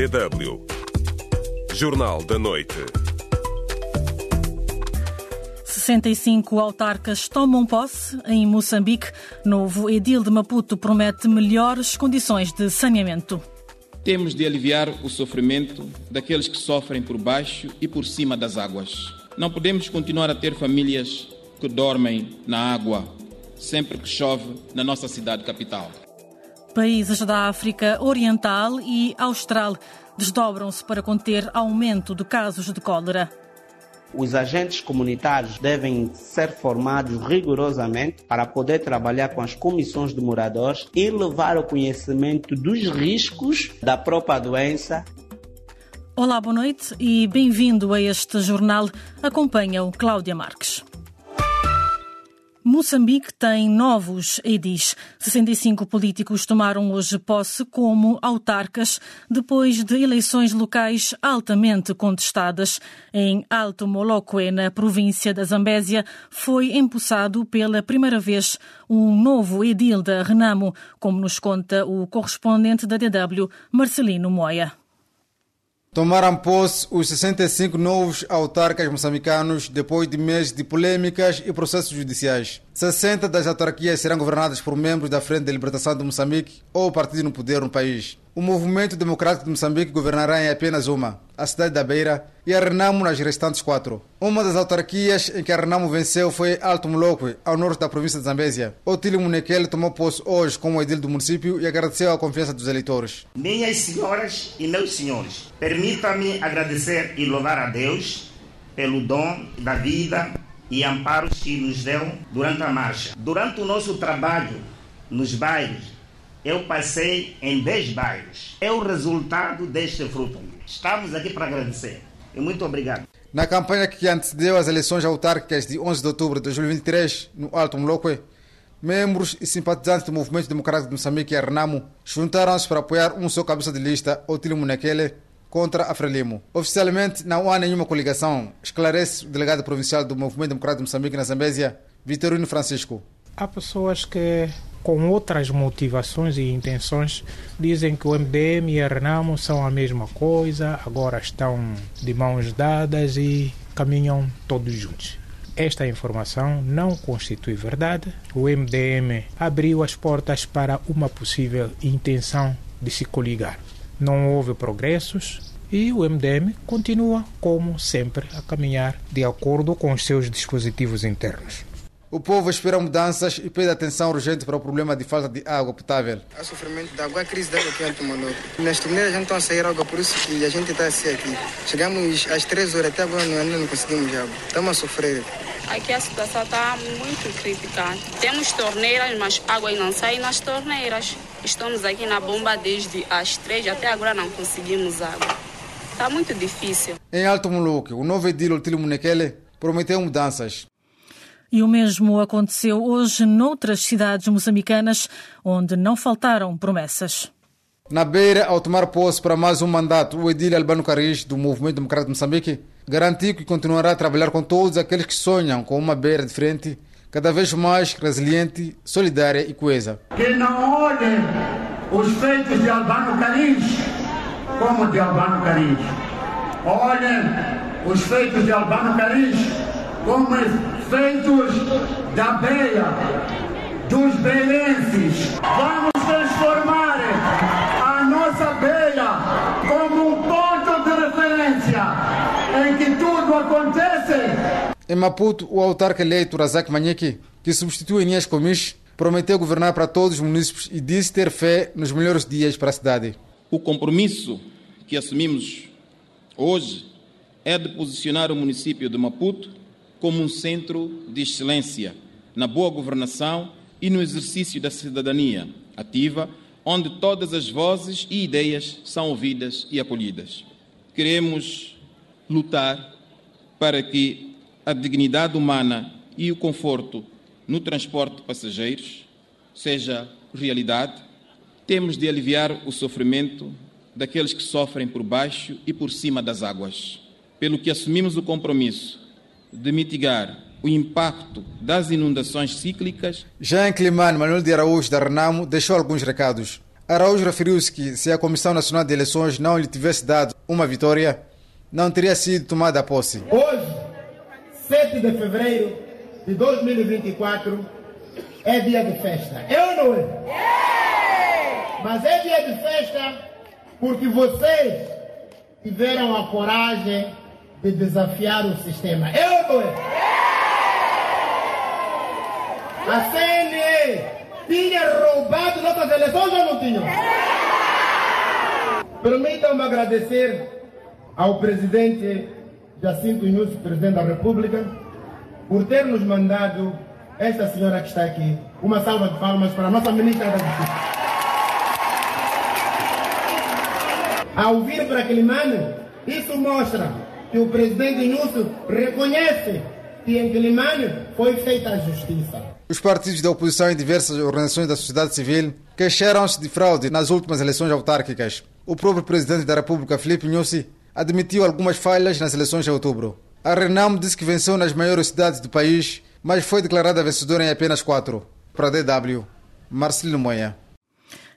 DW. Jornal da Noite. 65 autarcas tomam posse em Moçambique. Novo edil de Maputo promete melhores condições de saneamento. Temos de aliviar o sofrimento daqueles que sofrem por baixo e por cima das águas. Não podemos continuar a ter famílias que dormem na água sempre que chove na nossa cidade capital. Países da África Oriental e Austral desdobram-se para conter aumento de casos de cólera. Os agentes comunitários devem ser formados rigorosamente para poder trabalhar com as comissões de moradores e levar ao conhecimento dos riscos da própria doença. Olá, boa noite e bem-vindo a este jornal. Acompanha o Cláudia Marques. Moçambique tem novos edis. 65 políticos tomaram hoje posse como autarcas depois de eleições locais altamente contestadas. Em Alto Moloque, na província da Zambésia, foi empossado pela primeira vez um novo edil da Renamo, como nos conta o correspondente da DW, Marcelino Moia. Tomaram posse os 65 novos autarcas moçambicanos depois de meses de polêmicas e processos judiciais. 60 das autarquias serão governadas por membros da Frente de Libertação de Moçambique ou partido no poder no país. O Movimento Democrático de Moçambique governará em apenas uma, a cidade da Beira, e a Renamo nas restantes quatro. Uma das autarquias em que a Renamo venceu foi Alto Moloque, ao norte da província de Zambésia. Otílio Munekele tomou posse hoje como edil do município e agradeceu a confiança dos eleitores. Minhas senhoras e meus senhores, permita-me agradecer e louvar a Deus pelo dom da vida e amparos que nos deu durante a marcha. Durante o nosso trabalho nos bairros, eu passei em 10 bairros. É o resultado deste fruto. Estamos aqui para agradecer. E muito obrigado. Na campanha que antecedeu as eleições autárquicas de 11 de outubro de 2023, no Alto Moloque, membros e simpatizantes do Movimento Democrático de Moçambique e a Renamo juntaram-se para apoiar um só cabeça de lista, Otílio Munekele, contra a Frelimo. Oficialmente, não há nenhuma coligação, esclarece o delegado provincial do Movimento Democrático de Moçambique na Zambésia, Vitorino Francisco. Há pessoas que, com outras motivações e intenções, dizem que o MDM e a Renamo são a mesma coisa, agora estão de mãos dadas e caminham todos juntos. Esta informação não constitui verdade. O MDM abriu as portas para uma possível intenção de se coligar. Não houve progressos e o MDM continua, como sempre, a caminhar de acordo com os seus dispositivos internos. O povo espera mudanças e pede atenção urgente para o problema de falta de água potável. Há sofrimento de água, a crise da água aqui em Alto Moloco. Nas torneiras não estão a sair água, por isso que a gente está assim aqui. Chegamos às 3 horas, até agora ainda não conseguimos água. Estamos a sofrer. Aqui a situação está muito crítica. Temos torneiras, mas água não sai nas torneiras. Estamos aqui na bomba desde as 3 até agora não conseguimos água. Está muito difícil. Em Alto Moloque, o novo edil Otílio Munekele prometeu mudanças. E o mesmo aconteceu hoje noutras cidades moçambicanas, onde não faltaram promessas. Na Beira, ao tomar posse para mais um mandato, o edil Albano Caris, do Movimento Democrático de Moçambique, garantiu que continuará a trabalhar com todos aqueles que sonham com uma Beira diferente, cada vez mais resiliente, solidária e coesa. Que não olhem os feitos de Albano Caris como de Albano Caris. Olhem os feitos de Albano Caris como feitos da Beia, dos beirenses. Vamos transformar a nossa Beia como um ponto de referência em que tudo acontece. Em Maputo, o autarca eleito Razak Manheki, que substitui Inês Comis, prometeu governar para todos os municípios e disse ter fé nos melhores dias para a cidade. O compromisso que assumimos hoje é de posicionar o município de Maputo como um centro de excelência na boa governação e no exercício da cidadania ativa, onde todas as vozes e ideias são ouvidas e acolhidas. Queremos lutar para que a dignidade humana e o conforto no transporte de passageiros seja realidade. Temos de aliviar o sofrimento daqueles que sofrem por baixo e por cima das águas, pelo que assumimos o compromisso de mitigar o impacto das inundações cíclicas. Já em Climane, Manuel de Araújo da Renamo deixou alguns recados. Araújo referiu-se que se a Comissão Nacional de Eleições não lhe tivesse dado uma vitória, não teria sido tomada a posse. Hoje, 7 de fevereiro de 2024, é dia de festa. É ou não é? Mas é dia de festa porque vocês tiveram a coragem de desafiar o sistema. É ou não é? A CNE tinha roubado nossas eleições ou não tinha? Permitam-me agradecer ao presidente Jacinto Inúcio, presidente da República, por ter nos mandado esta senhora que está aqui. Uma salva de palmas para a nossa ministra da Justiça. Ao vir para Quilimane, isso mostra que o presidente Inúcio reconhece que em Quilimane foi feita a justiça. Os partidos da oposição e diversas organizações da sociedade civil queixaram-se de fraude nas últimas eleições autárquicas. O próprio presidente da República, Filipe Nyusi, admitiu algumas falhas nas eleições de outubro. A Renam disse que venceu nas maiores cidades do país, mas foi declarada vencedora em apenas quatro. Para DW, Marcelino Moia.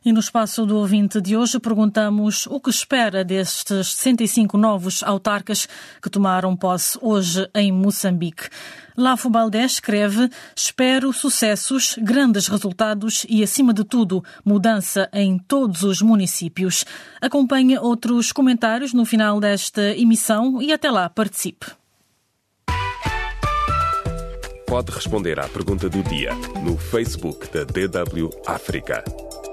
E no espaço do ouvinte de hoje perguntamos o que espera destes 65 novos autarcas que tomaram posse hoje em Moçambique. Lafo Baldé escreve: Espero sucessos, grandes resultados e, acima de tudo, mudança em todos os municípios. Acompanhe outros comentários no final desta emissão e até lá participe. Pode responder à pergunta do dia no Facebook da DW África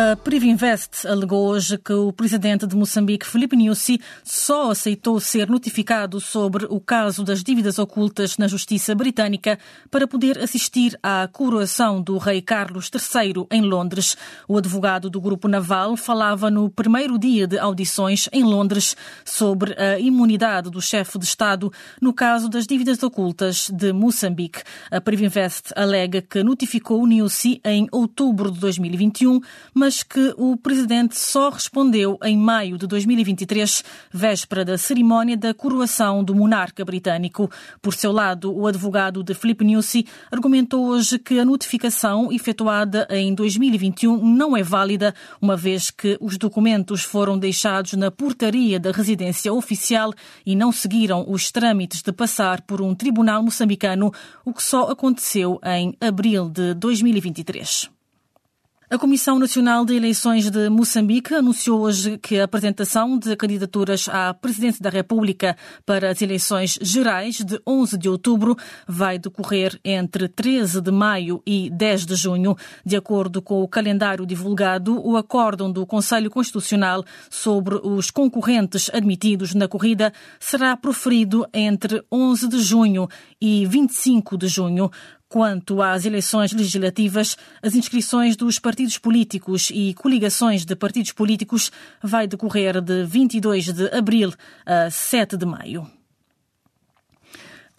A Privinvest alegou hoje que o presidente de Moçambique, Filipe Nyusi, só aceitou ser notificado sobre o caso das dívidas ocultas na justiça britânica para poder assistir à coroação do rei Carlos III em Londres. O advogado do grupo naval falava no primeiro dia de audições em Londres sobre a imunidade do chefe de Estado no caso das dívidas ocultas de Moçambique. A Privinvest alega que notificou Nyusi em outubro de 2021, mas mas que o presidente só respondeu em maio de 2023, véspera da cerimónia da coroação do monarca britânico. Por seu lado, o advogado de Filipe Nyusi argumentou hoje que a notificação efetuada em 2021 não é válida, uma vez que os documentos foram deixados na portaria da residência oficial e não seguiram os trâmites de passar por um tribunal moçambicano, o que só aconteceu em abril de 2023. A Comissão Nacional de Eleições de Moçambique anunciou hoje que a apresentação de candidaturas à Presidência da República para as eleições gerais de 11 de outubro vai decorrer entre 13 de maio e 10 de junho. De acordo com o calendário divulgado, o acórdão do Conselho Constitucional sobre os concorrentes admitidos na corrida será proferido entre 11 de junho e 25 de junho. Quanto às eleições legislativas, as inscrições dos partidos políticos e coligações de partidos políticos vai decorrer de 22 de abril a 7 de maio.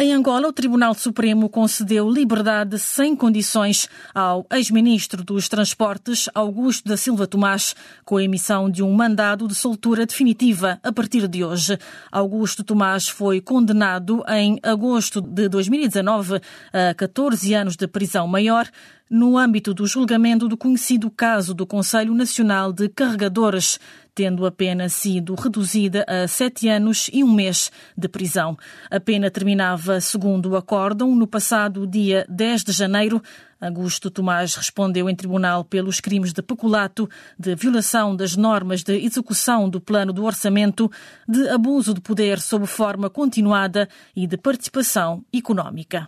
Em Angola, o Tribunal Supremo concedeu liberdade sem condições ao ex-ministro dos Transportes, Augusto da Silva Tomás, com a emissão de um mandado de soltura definitiva a partir de hoje. Augusto Tomás foi condenado em agosto de 2019 a 14 anos de prisão maior no âmbito do julgamento do conhecido caso do Conselho Nacional de Carregadores, tendo a pena sido reduzida a sete anos e um mês de prisão. A pena terminava, segundo o acórdão, no passado dia 10 de janeiro. Augusto Tomás respondeu em tribunal pelos crimes de peculato, de violação das normas de execução do plano do orçamento, de abuso de poder sob forma continuada e de participação económica.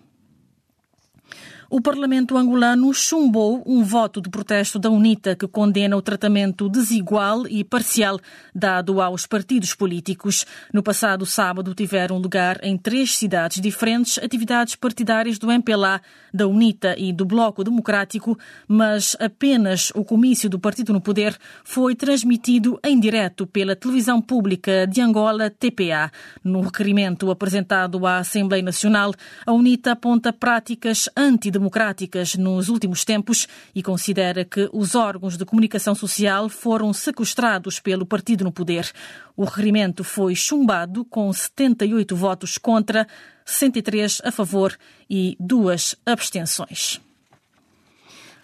O Parlamento angolano chumbou um voto de protesto da UNITA que condena o tratamento desigual e parcial dado aos partidos políticos. No passado sábado tiveram lugar em três cidades diferentes atividades partidárias do MPLA, da UNITA e do Bloco Democrático, mas apenas o comício do partido no poder foi transmitido em direto pela televisão pública de Angola, TPA. No requerimento apresentado à Assembleia Nacional, a UNITA aponta práticas antidemocráticas antidemocráticas nos últimos tempos e considera que os órgãos de comunicação social foram sequestrados pelo partido no poder. O requerimento foi chumbado com 78 votos contra, 63 a favor e duas abstenções.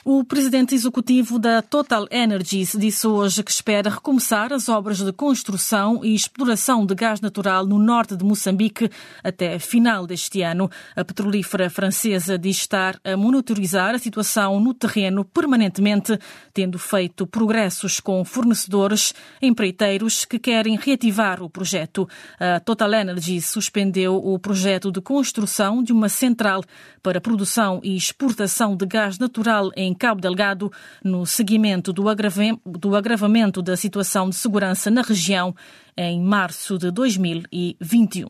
O presidente executivo da Total Energies disse hoje que espera recomeçar as obras de construção e exploração de gás natural no norte de Moçambique até final deste ano. A petrolífera francesa diz estar a monitorizar a situação no terreno permanentemente, tendo feito progressos com fornecedores empreiteiros que querem reativar o projeto. A Total Energies suspendeu o projeto de construção de uma central para produção e exportação de gás natural em Cabo Delgado no seguimento do, agravamento da situação de segurança na região em março de 2021.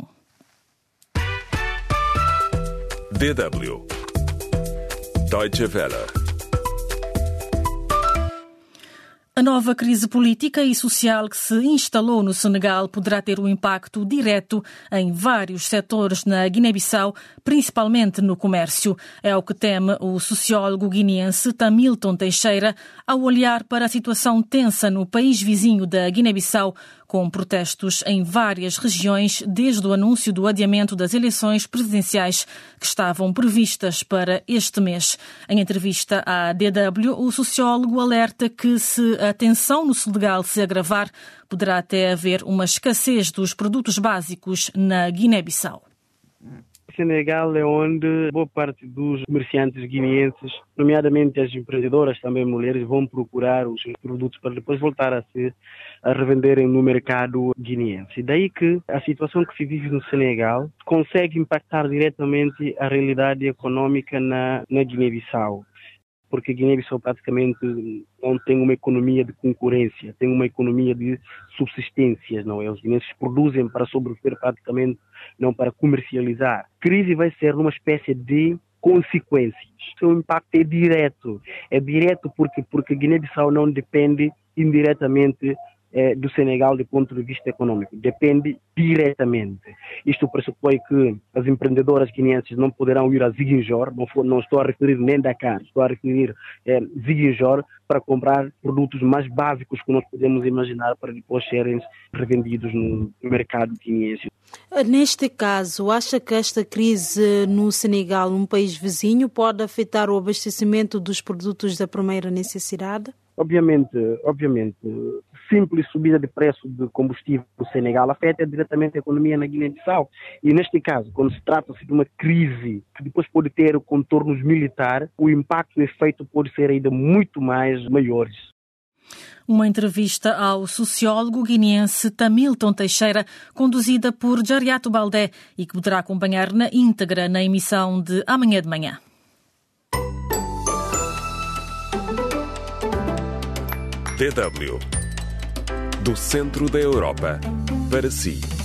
DW Deutsche Welle A nova crise política e social que se instalou no Senegal poderá ter um impacto direto em vários setores na Guiné-Bissau, principalmente no comércio. É o que teme o sociólogo guineense Tamilton Teixeira ao olhar para a situação tensa no país vizinho da Guiné-Bissau, com protestos em várias regiões desde o anúncio do adiamento das eleições presidenciais que estavam previstas para este mês. Em entrevista à DW, o sociólogo alerta que se a tensão no Senegal se agravar, poderá até haver uma escassez dos produtos básicos na Guiné-Bissau. Senegal é onde boa parte dos comerciantes guineenses, nomeadamente as empreendedoras, também mulheres, vão procurar os produtos para depois voltar a se a revenderem no mercado guineense. Daí que a situação que se vive no Senegal consegue impactar diretamente a realidade econômica na, na Guiné-Bissau porque Guiné-Bissau praticamente não tem uma economia de concorrência, tem uma economia de subsistências, não é? Os guineenses produzem para sobreviver praticamente, não para comercializar. Crise vai ser uma espécie de consequências. O seu impacto é direto. É direto porque, porque Guiné-Bissau não depende indiretamente é, do Senegal do ponto de vista econômico. Depende diretamente. Isto pressupõe que as empreendedoras guineenses não poderão ir a Ziguinjor, não, não estou a referir nem Dakar, estou a referir é, Ziguinjor para comprar produtos mais básicos que nós podemos imaginar para depois serem revendidos no mercado guineense. Neste caso, acha que esta crise no Senegal, um país vizinho, pode afetar o abastecimento dos produtos da primeira necessidade? Obviamente, obviamente, simples subida de preço de combustível no Senegal afeta diretamente a economia na Guiné-Bissau. E neste caso, quando se trata-se de uma crise que depois pode ter contornos militares, o impacto e o efeito pode ser ainda muito mais maiores. Uma entrevista ao sociólogo guineense Tamilton Teixeira, conduzida por Jariato Baldé e que poderá acompanhar na íntegra na emissão de amanhã de manhã. DW do centro da Europa para si.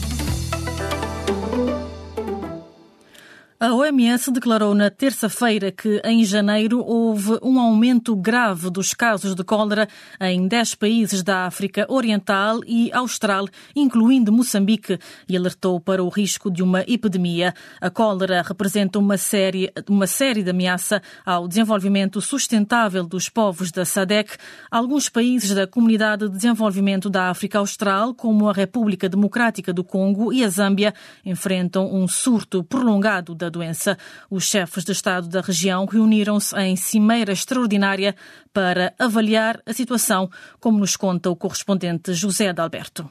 A OMS declarou na terça-feira que em janeiro houve um aumento grave dos casos de cólera em 10 países da África Oriental e Austral, incluindo Moçambique, e alertou para o risco de uma epidemia. A cólera representa uma série, uma série de ameaça ao desenvolvimento sustentável dos povos da SADEC. Alguns países da Comunidade de Desenvolvimento da África Austral, como a República Democrática do Congo e a Zâmbia, enfrentam um surto prolongado da doença. Os chefes de Estado da região reuniram-se em cimeira extraordinária para avaliar a situação, como nos conta o correspondente José Adalberto.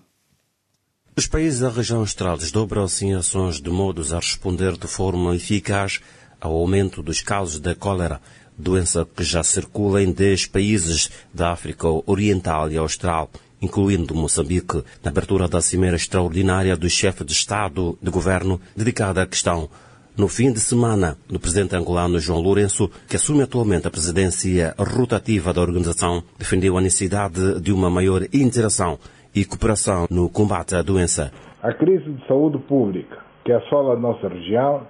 Os países da região austral desdobram-se em ações de modos a responder de forma eficaz ao aumento dos casos da cólera, doença que já circula em 10 países da África Oriental e Austral, incluindo Moçambique, na abertura da Cimeira Extraordinária dos chefes de Estado de Governo dedicada à questão no fim de semana, o presidente angolano João Lourenço, que assume atualmente a presidência rotativa da organização, defendeu a necessidade de uma maior interação e cooperação no combate à doença. A crise de saúde pública que assola a nossa região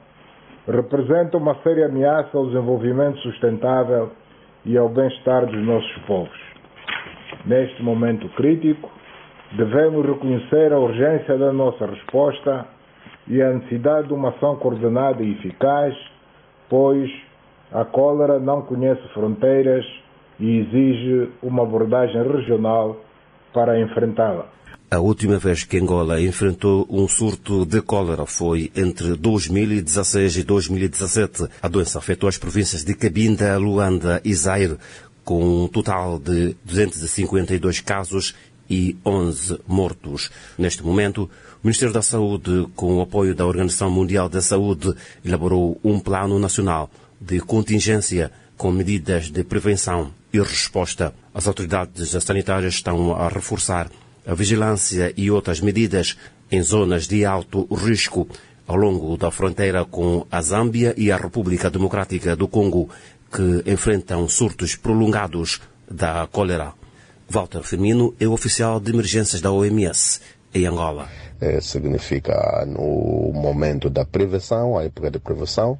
representa uma séria ameaça ao desenvolvimento sustentável e ao bem-estar dos nossos povos. Neste momento crítico, devemos reconhecer a urgência da nossa resposta e a necessidade de uma ação coordenada e eficaz, pois A cólera não conhece fronteiras e exige uma abordagem regional para enfrentá-la. A última vez que Angola enfrentou um surto de cólera foi entre 2016 e 2017. A doença afetou as províncias de Cabinda, Luanda e Zaire, com um total de 252 casos e 11 mortos. Neste momento, o Ministério da Saúde, com o apoio da Organização Mundial da Saúde, elaborou um plano nacional de contingência com medidas de prevenção e resposta. As autoridades sanitárias estão a reforçar a vigilância e outras medidas em zonas de alto risco ao longo da fronteira com a Zâmbia e a República Democrática do Congo, que enfrentam surtos prolongados da cólera. Walter Firmino é o oficial de emergências da OMS em Angola. É, significa no momento da prevenção, a época de prevenção,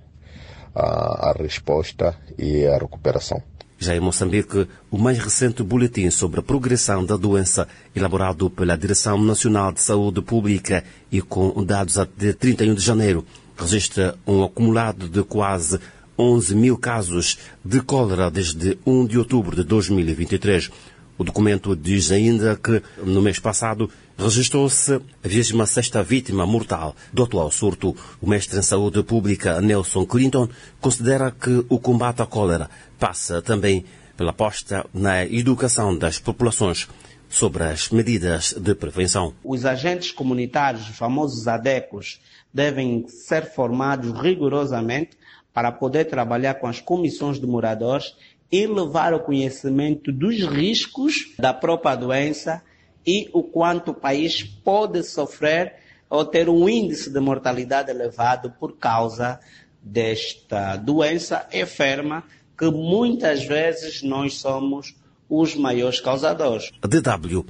a, a resposta e a recuperação. Já em Moçambique, o mais recente boletim sobre a progressão da doença, elaborado pela Direção Nacional de Saúde Pública e com dados até 31 de janeiro, registra um acumulado de quase 11 mil casos de cólera desde 1 de outubro de 2023. O documento diz ainda que, no mês passado, registrou-se a 26ª vítima mortal do atual surto. O mestre em saúde pública, Nelson Clinton, considera que o combate à cólera passa também pela aposta na educação das populações sobre as medidas de prevenção. Os agentes comunitários, os famosos ADECOS, devem ser formados rigorosamente para poder trabalhar com as comissões de moradores e levar o conhecimento dos riscos da própria doença e o quanto o país pode sofrer ou ter um índice de mortalidade elevado por causa desta doença enferma que muitas vezes nós somos os maiores causadores. DW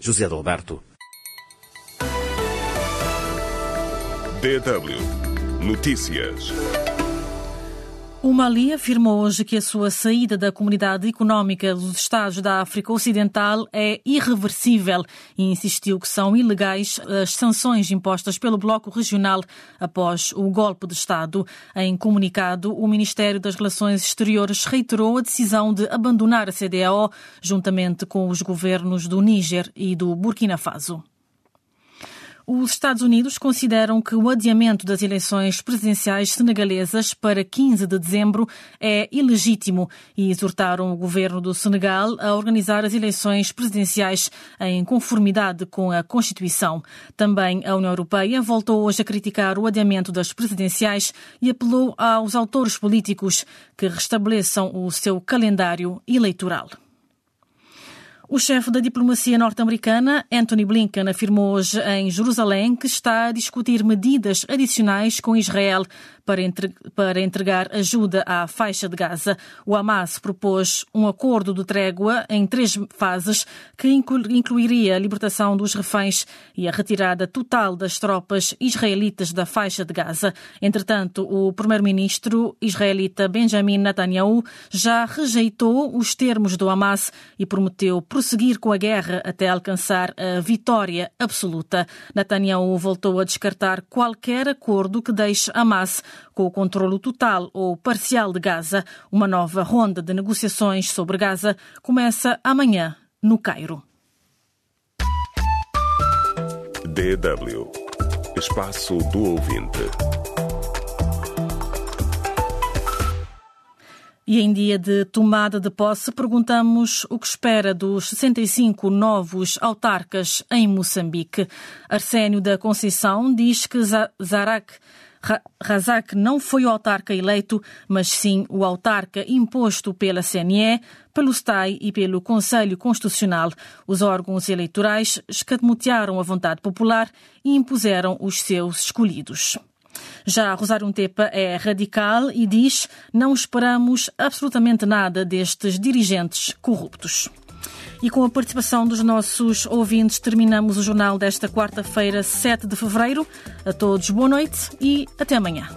José Alberto. DW Notícias. O Mali afirmou hoje que a sua saída da Comunidade Económica dos Estados da África Ocidental é irreversível e insistiu que são ilegais as sanções impostas pelo Bloco Regional após o golpe de Estado. Em comunicado, o Ministério das Relações Exteriores reiterou a decisão de abandonar a CDAO juntamente com os governos do Níger e do Burkina Faso. Os Estados Unidos consideram que o adiamento das eleições presidenciais senegalesas para 15 de dezembro é ilegítimo e exortaram o governo do Senegal a organizar as eleições presidenciais em conformidade com a Constituição. Também a União Europeia voltou hoje a criticar o adiamento das presidenciais e apelou aos autores políticos que restabeleçam o seu calendário eleitoral. O chefe da diplomacia norte-americana, Anthony Blinken, afirmou hoje em Jerusalém que está a discutir medidas adicionais com Israel para entregar ajuda à faixa de Gaza. O Hamas propôs um acordo de trégua em três fases que incluiria a libertação dos reféns e a retirada total das tropas israelitas da faixa de Gaza. Entretanto, o primeiro-ministro israelita Benjamin Netanyahu já rejeitou os termos do Hamas e prometeu prosseguir com a guerra até alcançar a vitória absoluta. Netanyahu voltou a descartar qualquer acordo que deixe Hamas com o controlo total ou parcial de Gaza. Uma nova ronda de negociações sobre Gaza começa amanhã no Cairo. DW Espaço do Ouvinte. E em dia de tomada de posse, perguntamos o que espera dos 65 novos autarcas em Moçambique. Arsénio da Conceição diz que Zarak Razak não foi o autarca eleito, mas sim o autarca imposto pela CNE, pelo STAI e pelo Conselho Constitucional. Os órgãos eleitorais escamotearam a vontade popular e impuseram os seus escolhidos. Já Rosário Tepa é radical e diz: não esperamos absolutamente nada destes dirigentes corruptos. E com a participação dos nossos ouvintes, terminamos o jornal desta quarta-feira, 7 de fevereiro. A todos, boa noite e até amanhã.